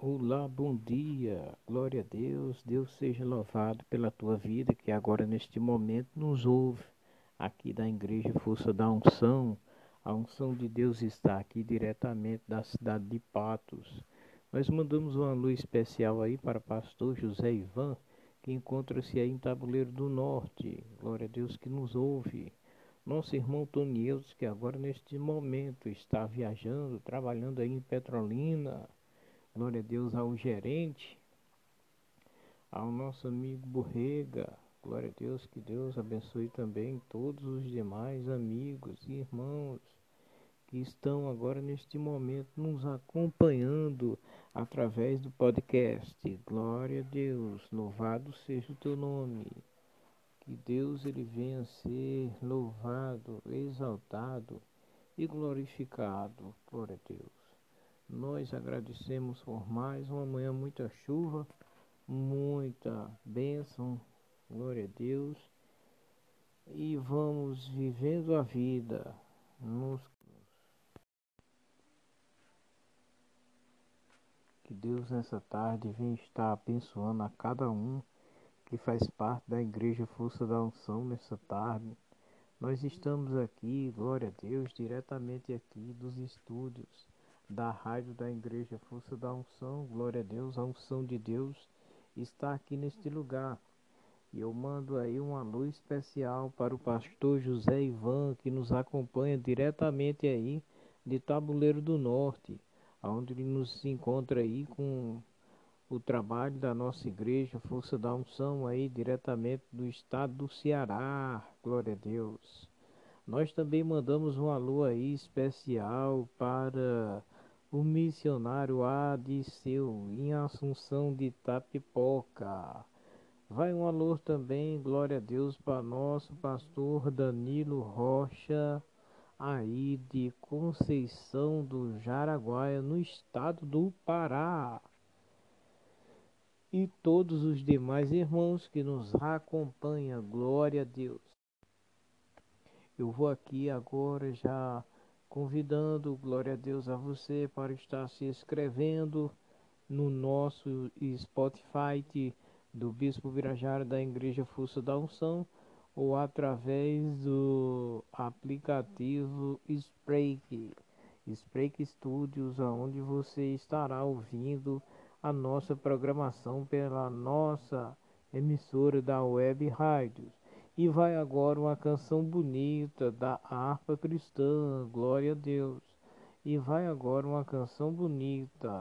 Olá, bom dia, glória a Deus, Deus seja louvado pela tua vida que agora neste momento nos ouve aqui da Igreja Força da Unção. A unção de Deus está aqui diretamente da cidade de Patos. Nós mandamos uma luz especial aí para o pastor José Ivan, que encontra-se aí em Tabuleiro do Norte. Glória a Deus que nos ouve. Nosso irmão Tonielson, que agora neste momento está viajando, trabalhando aí em Petrolina Glória a Deus ao gerente, ao nosso amigo Borrega. Glória a Deus, que Deus abençoe também todos os demais amigos e irmãos que estão agora neste momento nos acompanhando através do podcast. Glória a Deus, louvado seja o teu nome. Que Deus ele venha ser louvado, exaltado e glorificado. Glória a Deus. Nós agradecemos por mais uma manhã, muita chuva, muita bênção, glória a Deus. E vamos vivendo a vida nos Que Deus nessa tarde venha estar abençoando a cada um que faz parte da Igreja Força da Unção nessa tarde. Nós estamos aqui, glória a Deus, diretamente aqui dos estúdios da rádio da Igreja Força da Unção, glória a Deus, a unção de Deus está aqui neste lugar. E eu mando aí uma luz especial para o pastor José Ivan, que nos acompanha diretamente aí de Tabuleiro do Norte, onde ele nos encontra aí com o trabalho da nossa igreja, Força da Unção, aí diretamente do estado do Ceará. Glória a Deus. Nós também mandamos um alô aí especial para o missionário Adiceu, em Assunção de Tapipoca. Vai um alô também, glória a Deus, para nosso pastor Danilo Rocha, aí de Conceição do Jaraguaia, no estado do Pará. E todos os demais irmãos que nos acompanham, glória a Deus. Eu vou aqui agora já convidando, glória a Deus, a você para estar se inscrevendo no nosso Spotify do Bispo Virajara da Igreja Força da Unção ou através do aplicativo Spreak, Spreak Studios, onde você estará ouvindo a nossa programação pela nossa emissora da Web Rádios. E vai agora uma canção bonita da harpa cristã, glória a Deus. E vai agora uma canção bonita.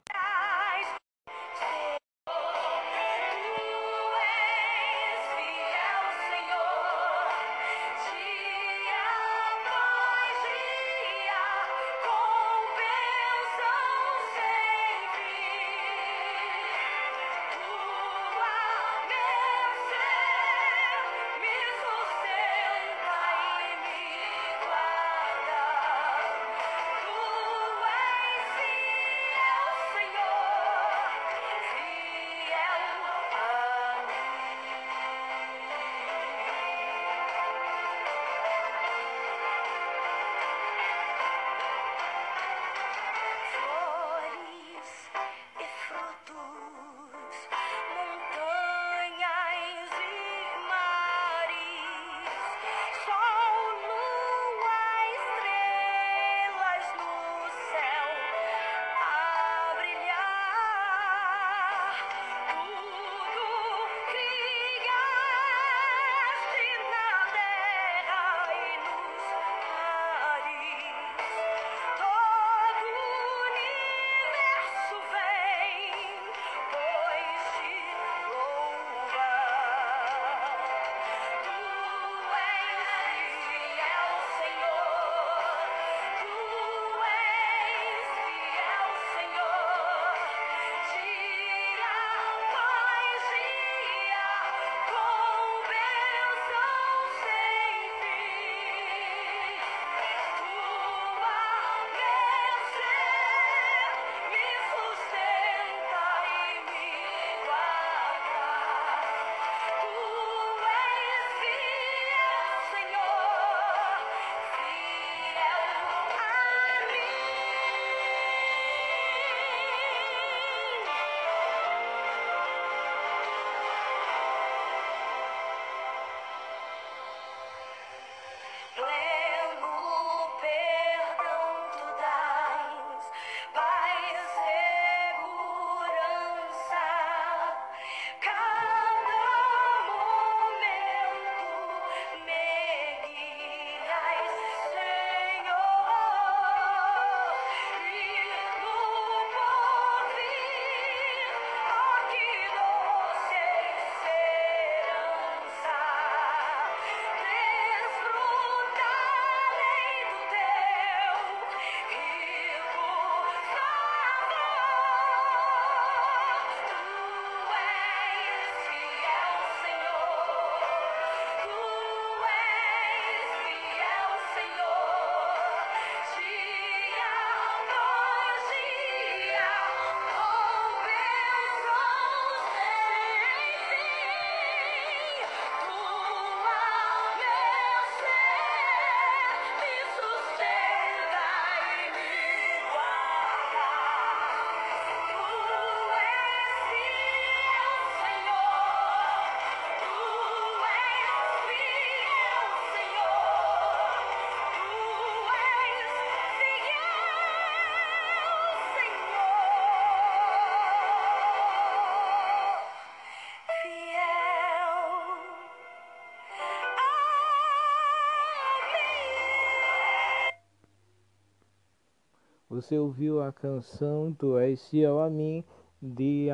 Você ouviu a canção Tu és fiel a mim de,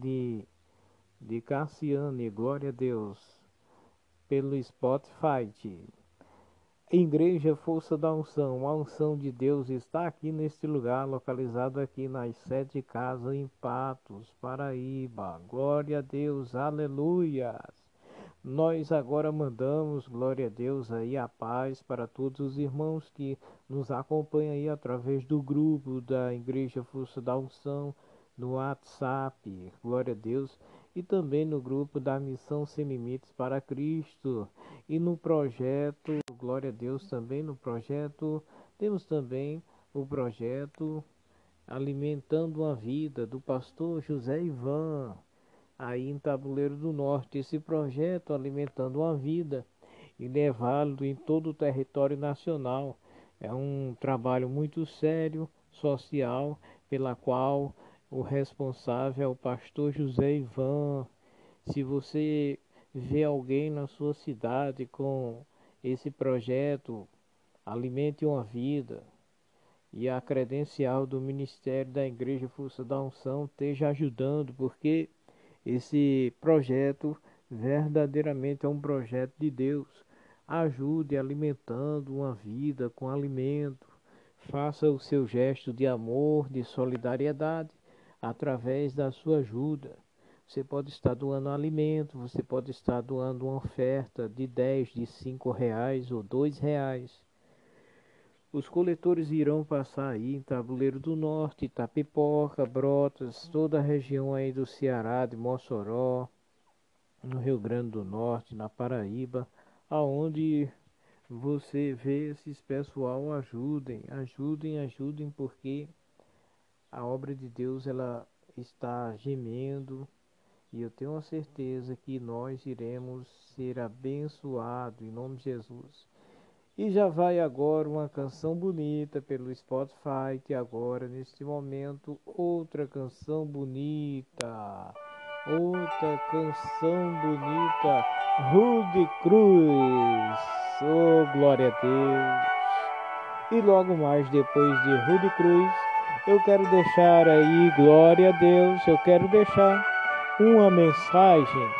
de, de Cassiane, glória a Deus, pelo Spotify. Igreja Força da Unção, a unção de Deus está aqui neste lugar, localizado aqui nas sete casas em Patos, Paraíba. Glória a Deus, aleluia. Nós agora mandamos, glória a Deus, aí a paz para todos os irmãos que nos acompanham aí através do grupo da Igreja Força da Unção, no WhatsApp, glória a Deus, e também no grupo da Missão Sem Limites para Cristo, e no projeto, glória a Deus, também no projeto, temos também o projeto Alimentando a Vida, do pastor José Ivan, aí em Tabuleiro do Norte. Esse projeto Alimentando a Vida, ele é válido em todo o território nacional. É um trabalho muito sério, social, pela qual o responsável é o pastor José Ivan. Se você vê alguém na sua cidade com esse projeto, Alimente uma Vida, e a credencial do Ministério da Igreja Força da Unção esteja ajudando, porque esse projeto verdadeiramente é um projeto de Deus. Ajude alimentando uma vida com alimento. Faça o seu gesto de amor, de solidariedade através da sua ajuda. Você pode estar doando alimento, você pode estar doando uma oferta de 10, de 5 reais ou 2 reais. Os coletores irão passar aí em Tabuleiro do Norte, Itapipoca, Brotas, toda a região aí do Ceará, de Mossoró, no Rio Grande do Norte, na Paraíba, aonde você vê esses pessoal ajudem, ajudem, ajudem, porque a obra de Deus ela está gemendo e eu tenho a certeza que nós iremos ser abençoados em nome de Jesus. E já vai agora uma canção bonita pelo Spotify, que agora, neste momento, outra canção bonita. Outra canção bonita, Rude Cruz. Oh, glória a Deus. E logo mais depois de Rude Cruz, eu quero deixar aí, glória a Deus, eu quero deixar uma mensagem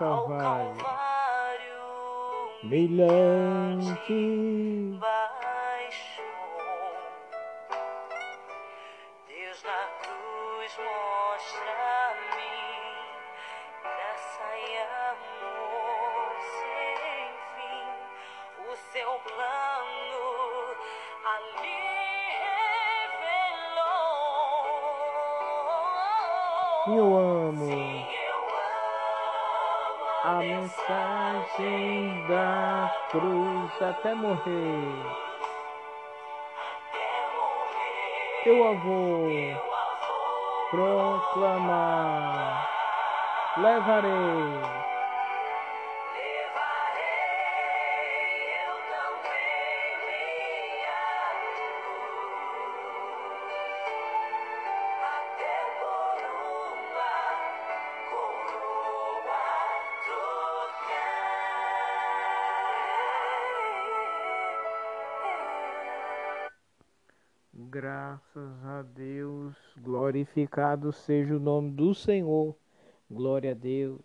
Calvário, brilhante. Deus na cruz mostra-me graça e amor sem fim, o seu plano ali revelou. Eu amo mensagem da cruz até morrer. Eu vou proclamar, levarei glorificado seja o nome do Senhor. Glória a Deus.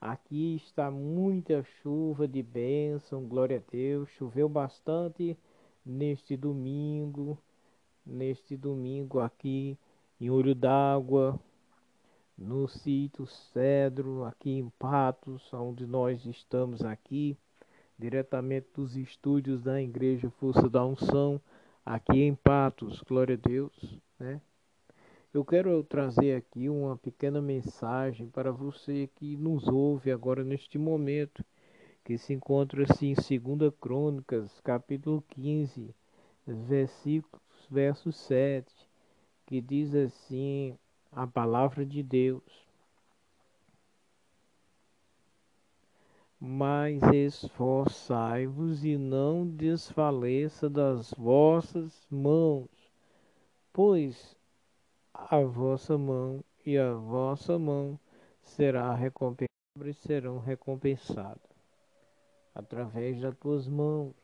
Aqui está muita chuva de bênção, glória a Deus. Choveu bastante neste domingo, neste domingo aqui em Olho d'Água, no sítio Cedro, aqui em Patos, onde nós estamos aqui, diretamente dos estúdios da Igreja Força da Unção, aqui em Patos, glória a Deus, né? Eu quero trazer aqui uma pequena mensagem para você que nos ouve agora neste momento, que se encontra assim em 2 Crônicas, capítulo 15, versículos, verso 7, que diz assim a palavra de Deus. Mas esforçai-vos e não desfaleça das vossas mãos, pois a vossa mão e a vossa mão será recompensada e serão recompensadas através das tuas mãos.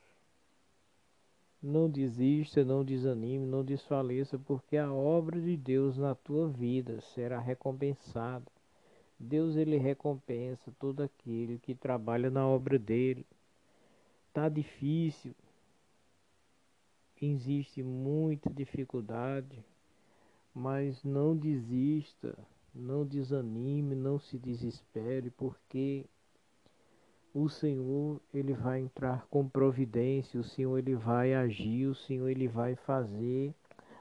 Não desista, não desanime, não desfaleça, porque a obra de Deus na tua vida será recompensada. Deus ele recompensa todo aquele que trabalha na obra dele. Tá difícil. Existe muita dificuldade mas não desista, não desanime, não se desespere, porque o Senhor ele vai entrar com providência, o Senhor ele vai agir, o Senhor ele vai fazer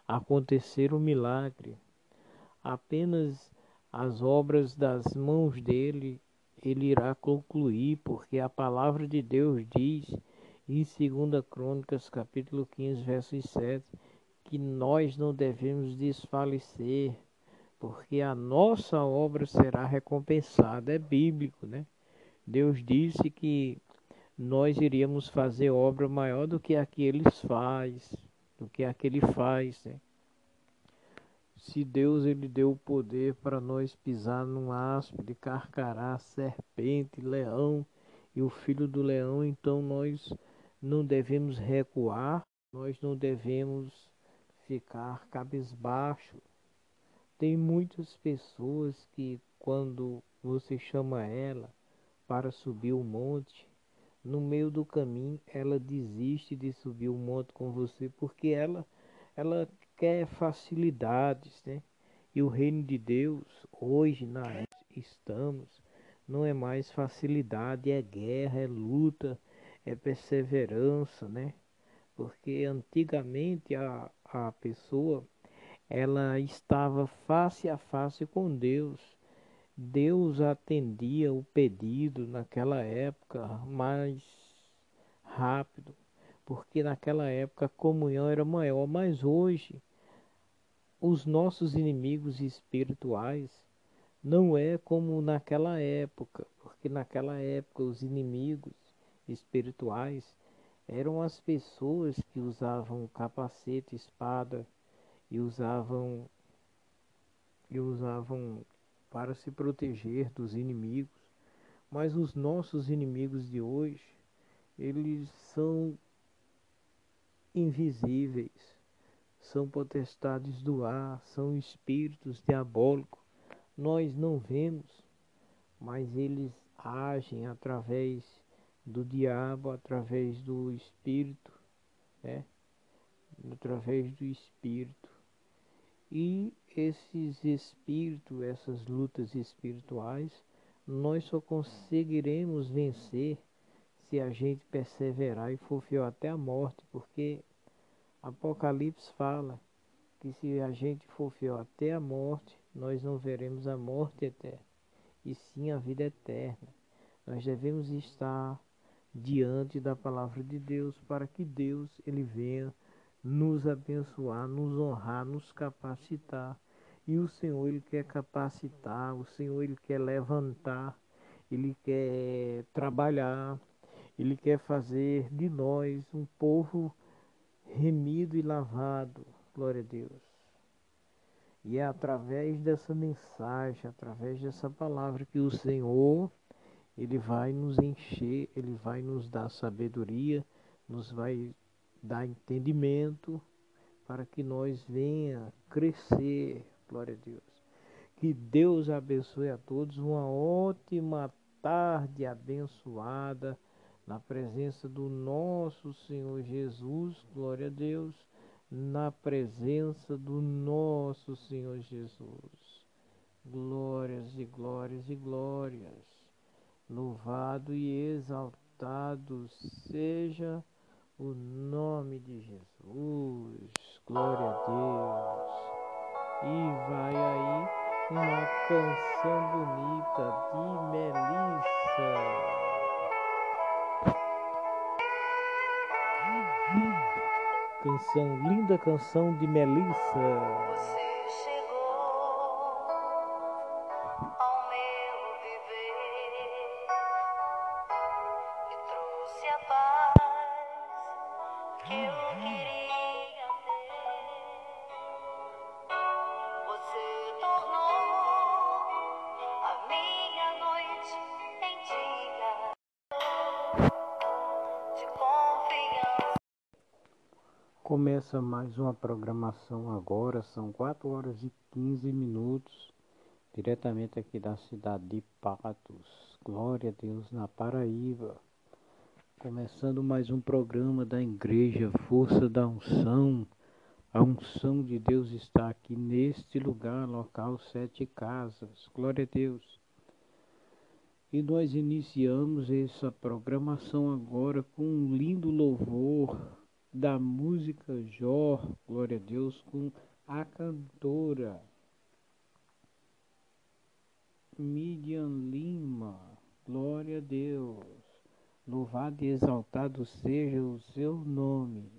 acontecer o um milagre. Apenas as obras das mãos dele ele irá concluir, porque a palavra de Deus diz em 2 Crônicas, capítulo 15, verso 7, que nós não devemos desfalecer, porque a nossa obra será recompensada. É bíblico, né? Deus disse que nós iríamos fazer obra maior do que a que eles faz, do que a que ele faz, né? Se Deus ele deu o poder para nós pisar num aspo de carcará, serpente, leão e o filho do leão, então nós não devemos recuar, nós não devemos ficar cabisbaixo. Tem muitas pessoas que quando você chama ela para subir o monte, no meio do caminho ela desiste de subir o monte com você porque ela ela quer facilidades, né? E o reino de Deus hoje na estamos não é mais facilidade, é guerra, é luta, é perseverança, né? Porque antigamente a, a pessoa ela estava face a face com Deus. Deus atendia o pedido naquela época mais rápido, porque naquela época a comunhão era maior, mas hoje os nossos inimigos espirituais não é como naquela época, porque naquela época os inimigos espirituais eram as pessoas que usavam capacete, espada e usavam e usavam para se proteger dos inimigos. Mas os nossos inimigos de hoje, eles são invisíveis, são potestades do ar, são espíritos diabólicos. Nós não vemos, mas eles agem através do diabo através do espírito, né? Através do espírito. E esses espíritos, essas lutas espirituais, nós só conseguiremos vencer se a gente perseverar e for fiel até a morte, porque Apocalipse fala que se a gente for fiel até a morte, nós não veremos a morte eterna, e sim a vida eterna. Nós devemos estar diante da palavra de Deus para que Deus ele venha nos abençoar, nos honrar, nos capacitar. E o Senhor ele quer capacitar, o Senhor ele quer levantar, ele quer trabalhar, ele quer fazer de nós um povo remido e lavado. Glória a Deus. E é através dessa mensagem, através dessa palavra que o Senhor ele vai nos encher, ele vai nos dar sabedoria, nos vai dar entendimento para que nós venha crescer, glória a Deus. Que Deus abençoe a todos uma ótima tarde abençoada na presença do nosso Senhor Jesus, glória a Deus, na presença do nosso Senhor Jesus. Glórias e glórias e glórias. Louvado e exaltado seja o nome de Jesus. Glória a Deus. E vai aí uma canção bonita de Melissa. Canção, linda canção de Melissa. Começa mais uma programação agora, são 4 horas e 15 minutos, diretamente aqui da cidade de Patos. Glória a Deus na Paraíba. Começando mais um programa da Igreja Força da Unção. A unção de Deus está aqui neste lugar, local Sete Casas. Glória a Deus. E nós iniciamos essa programação agora com um lindo louvor da música Jó, glória a Deus, com a cantora Midian Lima, glória a Deus. Louvado e exaltado seja o seu nome.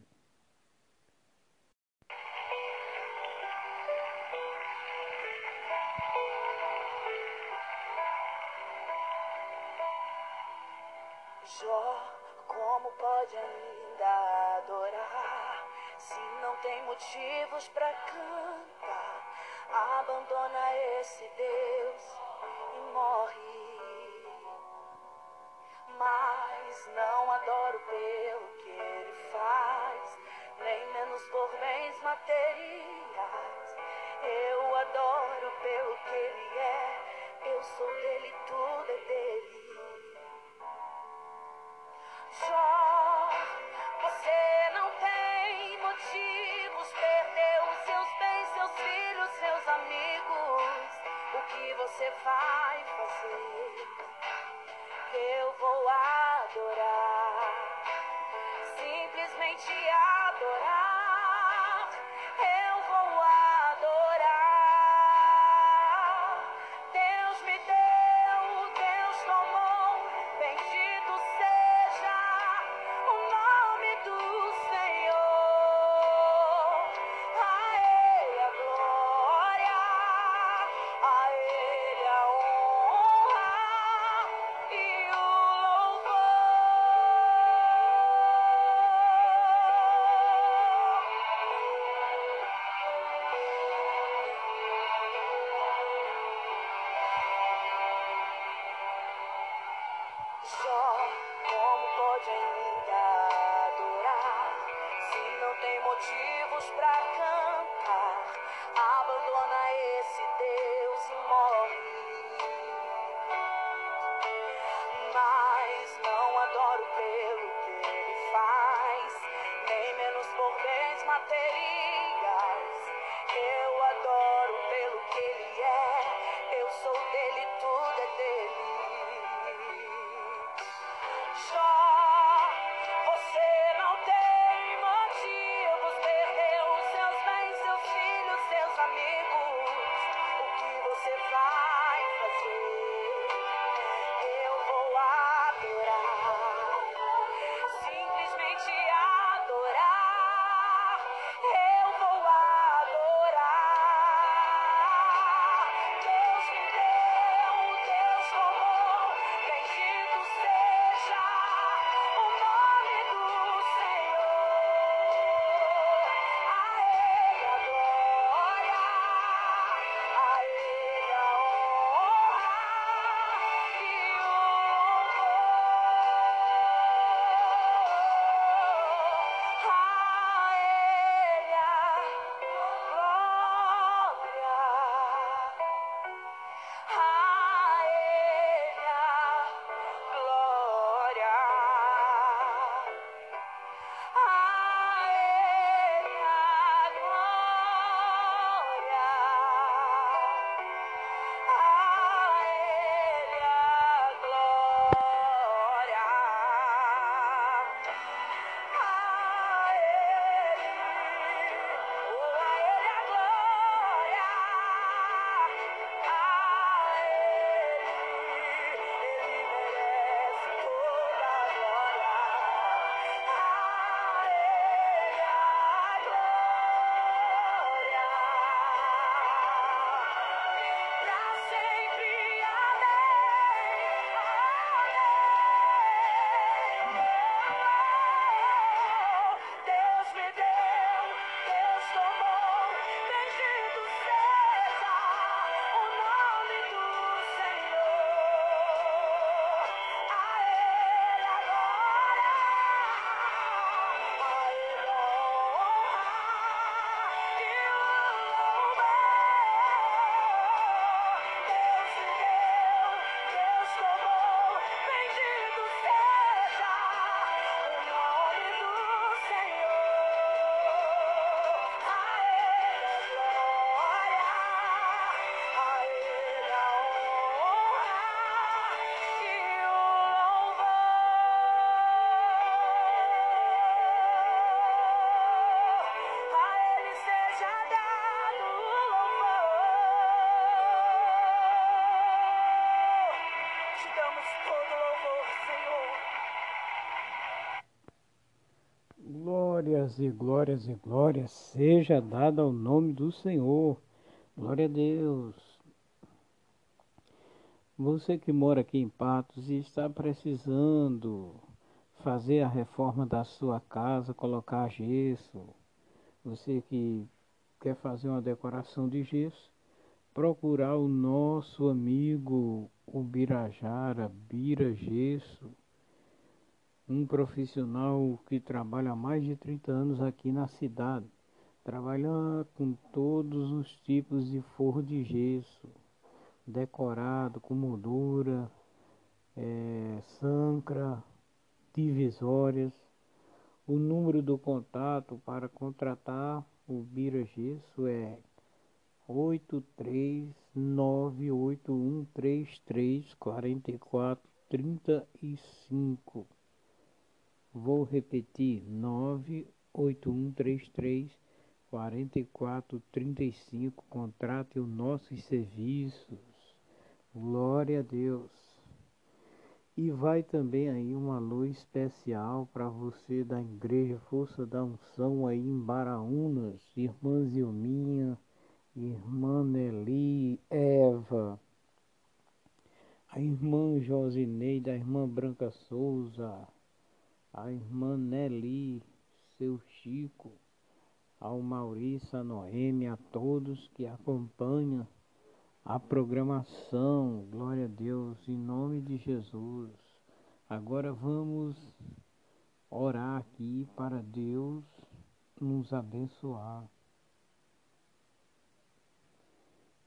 Abandona esse Deus e morre. Mas não adoro pelo que ele faz, nem menos por bens materiais. Só como pode ainda adorar se não tem motivos pra cantar? Glórias e glórias e glórias seja dada ao nome do Senhor. Glória a Deus. Você que mora aqui em Patos e está precisando fazer a reforma da sua casa, colocar gesso, você que quer fazer uma decoração de gesso, procurar o nosso amigo Ubirajara Bira Gesso um profissional que trabalha há mais de 30 anos aqui na cidade. Trabalha com todos os tipos de forro de gesso, decorado, com moldura, é, sancra, divisórias. O número do contato para contratar o Bira Gesso é 83981334435. Vou repetir: 98133 4435. Contrate os nossos serviços. Glória a Deus. E vai também aí uma luz especial para você da Igreja Força da Unção aí em Baraúnas, irmã Zilminha, irmã Nelly, Eva, a irmã Josineide, a irmã Branca Souza, a irmã Nelly, seu Chico, ao Maurício, a Noemi, a todos que acompanham a programação. Glória a Deus, em nome de Jesus. Agora vamos orar aqui para Deus nos abençoar.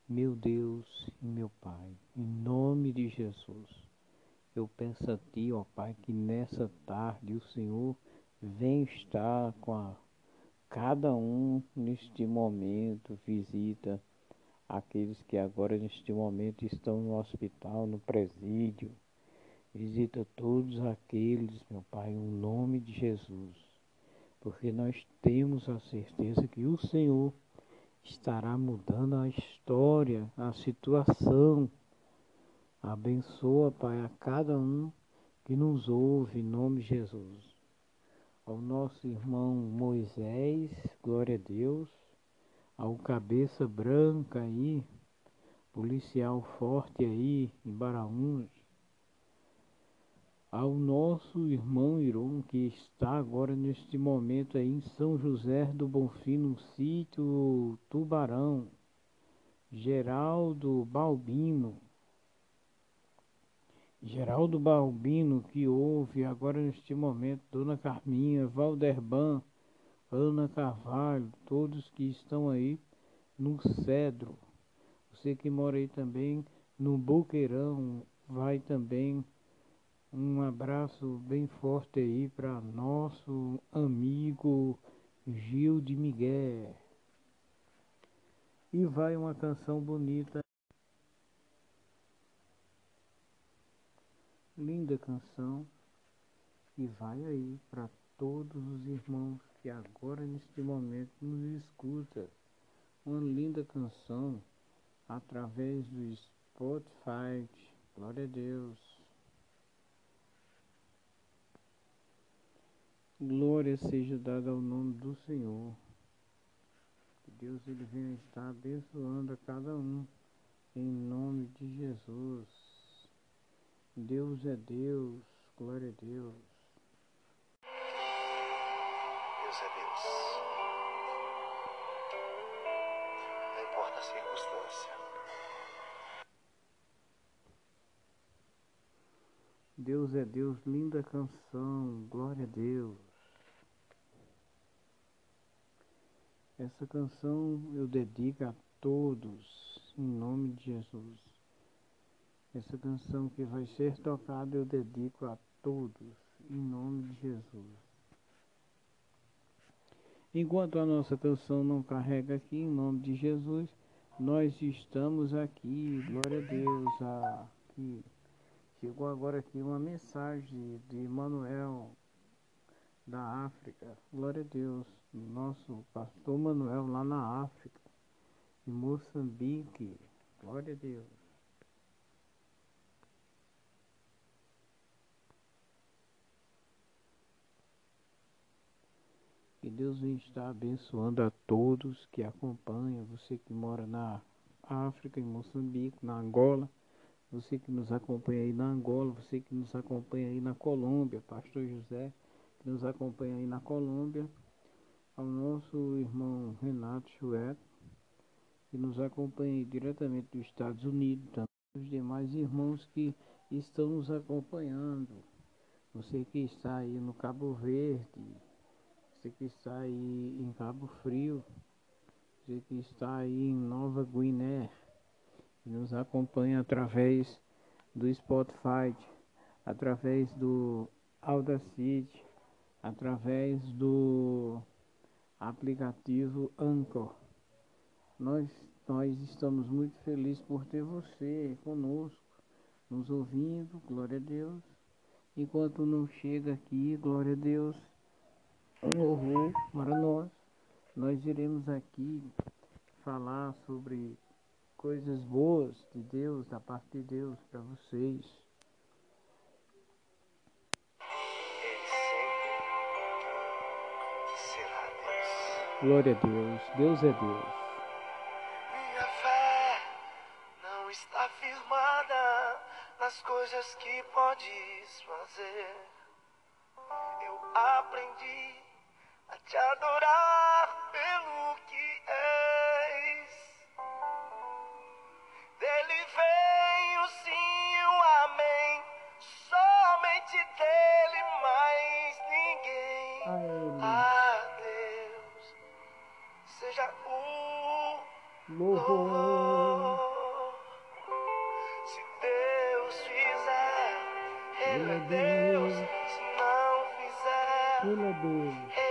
Meu Deus e meu Pai, em nome de Jesus. Eu peço a Ti, ó Pai, que nessa tarde o Senhor vem estar com a, cada um neste momento, visita aqueles que agora neste momento estão no hospital, no presídio. Visita todos aqueles, meu Pai, em nome de Jesus. Porque nós temos a certeza que o Senhor estará mudando a história, a situação Abençoa, Pai, a cada um que nos ouve, em nome de Jesus. Ao nosso irmão Moisés, glória a Deus. Ao cabeça branca aí, policial forte aí em Baraúnas. Ao nosso irmão Iron, que está agora neste momento aí em São José do Bonfim, no sítio Tubarão. Geraldo Balbino Geraldo Balbino, que ouve agora neste momento, Dona Carminha, Valderban, Ana Carvalho, todos que estão aí no Cedro. Você que mora aí também no Boqueirão, vai também um abraço bem forte aí para nosso amigo Gil de Miguel. E vai uma canção bonita. Linda canção e vai aí para todos os irmãos que agora neste momento nos escuta uma linda canção através do Spotify. Glória a Deus. Glória seja dada ao nome do Senhor. Que Deus ele venha estar abençoando a cada um em nome de Jesus. Deus é Deus, glória a Deus. Deus é Deus. Não importa a circunstância. Deus é Deus, linda canção, glória a Deus. Essa canção eu dedico a todos, em nome de Jesus. Essa canção que vai ser tocada eu dedico a todos, em nome de Jesus. Enquanto a nossa canção não carrega aqui, em nome de Jesus, nós estamos aqui, glória a Deus. Aqui. Chegou agora aqui uma mensagem de Manuel da África, glória a Deus, nosso pastor Manuel lá na África, em Moçambique, glória a Deus. Que Deus venha estar abençoando a todos que acompanham, você que mora na África, em Moçambique, na Angola, você que nos acompanha aí na Angola, você que nos acompanha aí na Colômbia, Pastor José, que nos acompanha aí na Colômbia, ao nosso irmão Renato Chueto, que nos acompanha aí diretamente dos Estados Unidos, também os demais irmãos que estão nos acompanhando, você que está aí no Cabo Verde, você que está aí em Cabo Frio, você que está aí em Nova Guiné, nos acompanha através do Spotify, através do Audacity, através do aplicativo Anchor. Nós, nós estamos muito felizes por ter você conosco, nos ouvindo, glória a Deus. Enquanto não chega aqui, glória a Deus, um horror para nós. Nós iremos aqui falar sobre coisas boas de Deus, da parte de Deus para vocês. Glória a Deus, Deus é Deus. Fizer, Ele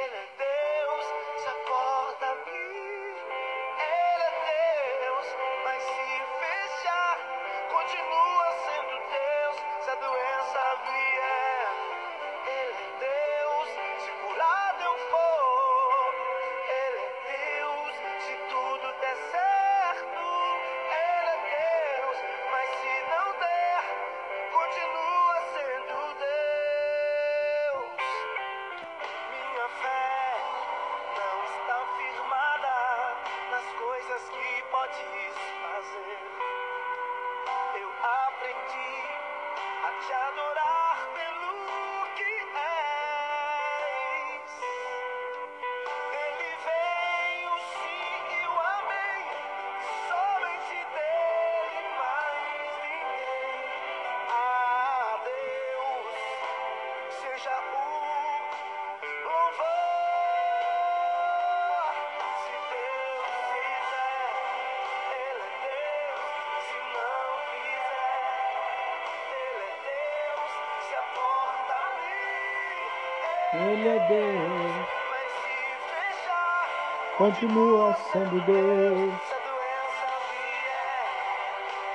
Continua sendo Deus.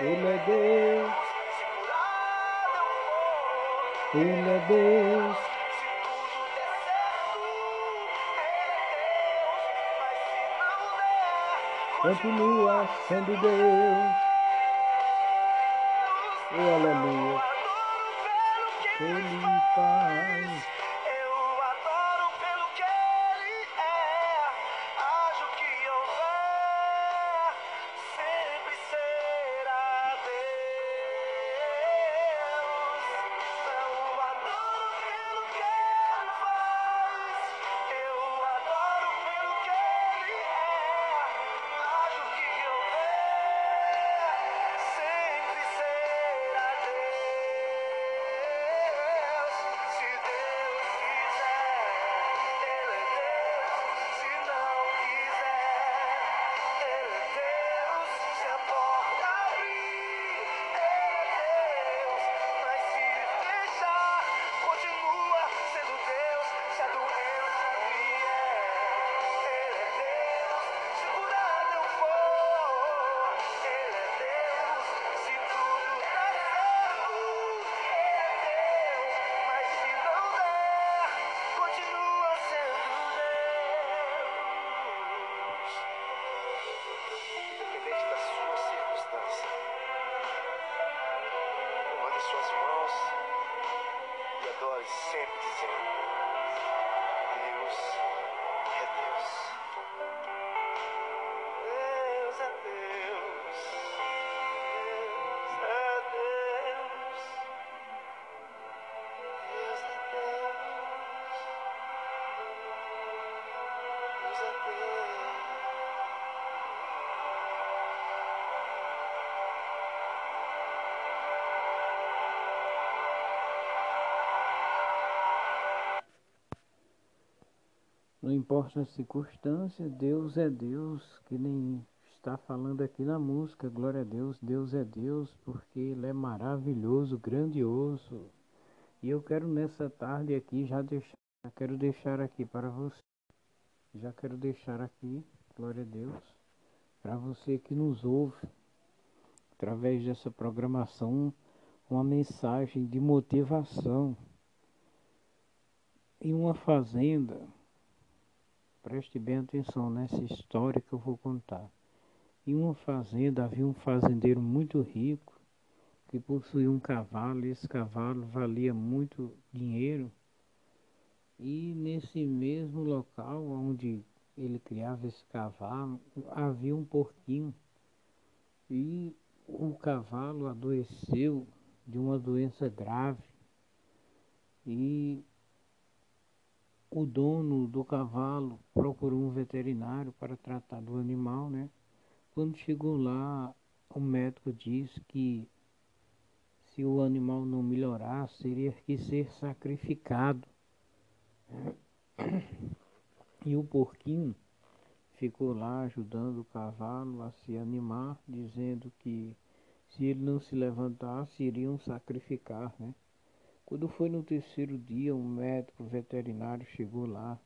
Ele é Deus. Ele é Deus. Continua sendo Deus. Oh, aleluia. Ele faz. Importa a circunstância, Deus é Deus, que nem está falando aqui na música, glória a Deus, Deus é Deus, porque Ele é maravilhoso, grandioso. E eu quero nessa tarde aqui já deixar, já quero deixar aqui para você, já quero deixar aqui, glória a Deus, para você que nos ouve, através dessa programação, uma mensagem de motivação. Em uma fazenda, Preste bem atenção nessa história que eu vou contar. Em uma fazenda havia um fazendeiro muito rico que possuía um cavalo, e esse cavalo valia muito dinheiro. E nesse mesmo local onde ele criava esse cavalo, havia um porquinho. E o cavalo adoeceu de uma doença grave. E o dono do cavalo procurou um veterinário para tratar do animal, né? Quando chegou lá, o médico disse que se o animal não melhorasse, teria que ser sacrificado. E o porquinho ficou lá ajudando o cavalo a se animar, dizendo que se ele não se levantasse, iriam sacrificar, né? Quando foi no terceiro dia, um médico veterinário chegou lá.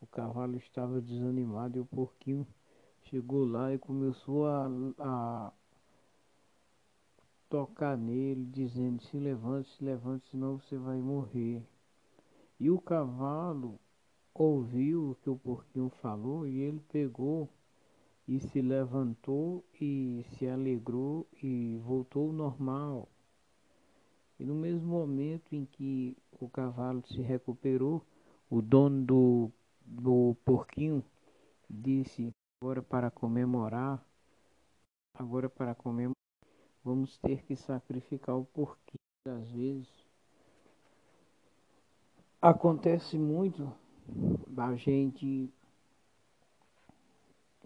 O cavalo estava desanimado e o porquinho chegou lá e começou a, a tocar nele, dizendo: Se levante, se levante, senão você vai morrer. E o cavalo ouviu o que o porquinho falou e ele pegou e se levantou e se alegrou e voltou ao normal. E no mesmo momento em que o cavalo se recuperou, o dono do, do porquinho disse: Agora para comemorar, agora para comemorar, vamos ter que sacrificar o porquinho. Às vezes acontece muito da gente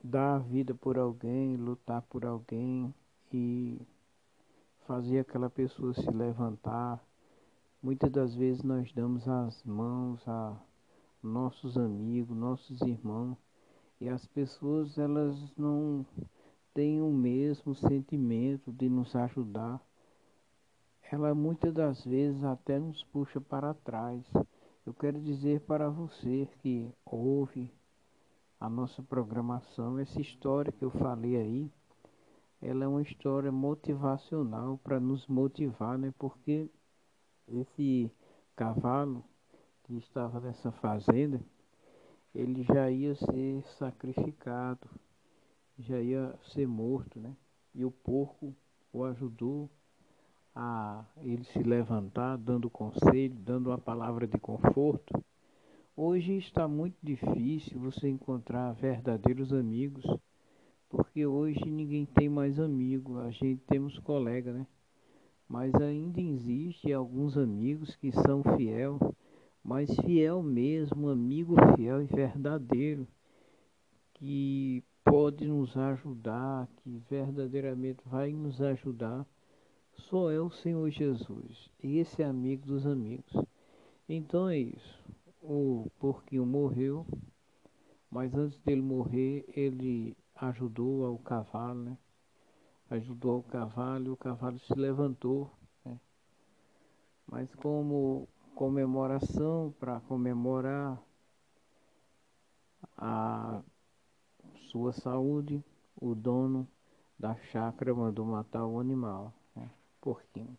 dar a vida por alguém, lutar por alguém e fazer aquela pessoa se levantar. Muitas das vezes nós damos as mãos a nossos amigos, nossos irmãos, e as pessoas elas não têm o mesmo sentimento de nos ajudar. Ela muitas das vezes até nos puxa para trás. Eu quero dizer para você que ouve a nossa programação, essa história que eu falei aí, ela é uma história motivacional para nos motivar, né? Porque esse cavalo que estava nessa fazenda, ele já ia ser sacrificado, já ia ser morto, né? E o porco o ajudou a ele se levantar, dando conselho, dando uma palavra de conforto. Hoje está muito difícil você encontrar verdadeiros amigos porque hoje ninguém tem mais amigo, a gente temos colega, né? Mas ainda existe alguns amigos que são fiel, mas fiel mesmo, amigo fiel e verdadeiro, que pode nos ajudar, que verdadeiramente vai nos ajudar, só é o Senhor Jesus. Esse é amigo dos amigos. Então é isso. O porquinho morreu, mas antes dele morrer, ele ajudou ao cavalo, né? Ajudou o cavalo e o cavalo se levantou. Né? Mas como comemoração, para comemorar a sua saúde, o dono da chácara mandou matar o animal, né? porquinho.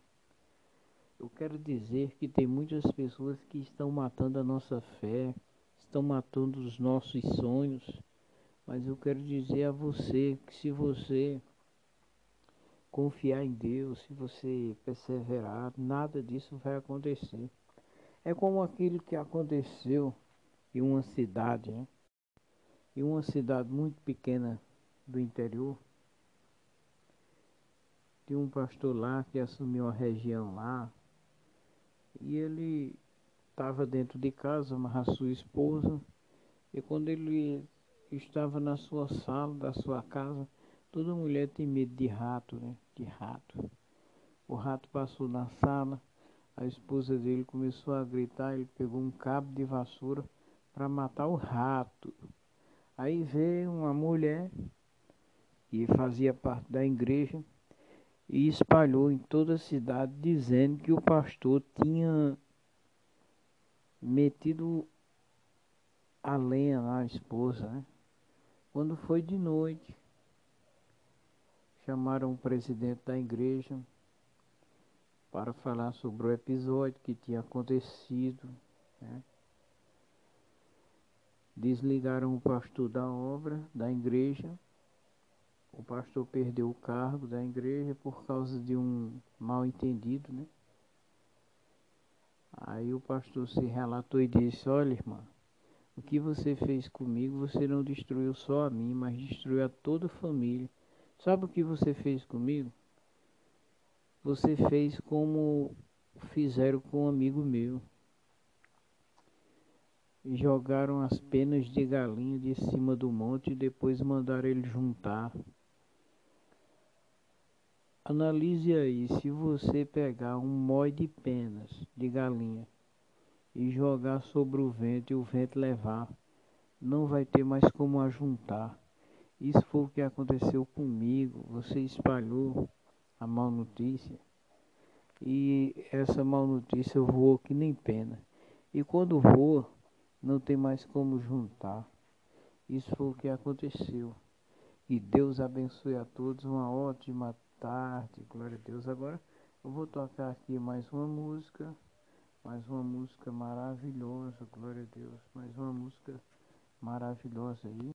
Eu quero dizer que tem muitas pessoas que estão matando a nossa fé, estão matando os nossos sonhos mas eu quero dizer a você que se você confiar em Deus, se você perseverar, nada disso vai acontecer. É como aquilo que aconteceu em uma cidade, né? em uma cidade muito pequena do interior. Tinha um pastor lá que assumiu a região lá e ele estava dentro de casa, mas a sua esposa, e quando ele estava na sua sala da sua casa. Toda mulher tem medo de rato, né? De rato. O rato passou na sala, a esposa dele começou a gritar, ele pegou um cabo de vassoura para matar o rato. Aí veio uma mulher que fazia parte da igreja e espalhou em toda a cidade dizendo que o pastor tinha metido a lenha na esposa, né? Quando foi de noite, chamaram o presidente da igreja para falar sobre o episódio que tinha acontecido. Né? Desligaram o pastor da obra, da igreja. O pastor perdeu o cargo da igreja por causa de um mal entendido, né? Aí o pastor se relatou e disse: Olha, irmã, o que você fez comigo, você não destruiu só a mim, mas destruiu a toda a família. Sabe o que você fez comigo? Você fez como fizeram com um amigo meu. Jogaram as penas de galinha de cima do monte e depois mandaram ele juntar. Analise aí, se você pegar um mói de penas de galinha e jogar sobre o vento e o vento levar, não vai ter mais como ajuntar. Isso foi o que aconteceu comigo. Você espalhou a mal notícia e essa mal notícia voou que nem pena. E quando voa, não tem mais como juntar. Isso foi o que aconteceu. E Deus abençoe a todos. Uma ótima tarde. Glória a Deus. Agora eu vou tocar aqui mais uma música. Mais uma música maravilhosa. Glória a Deus. Mais uma música maravilhosa aí.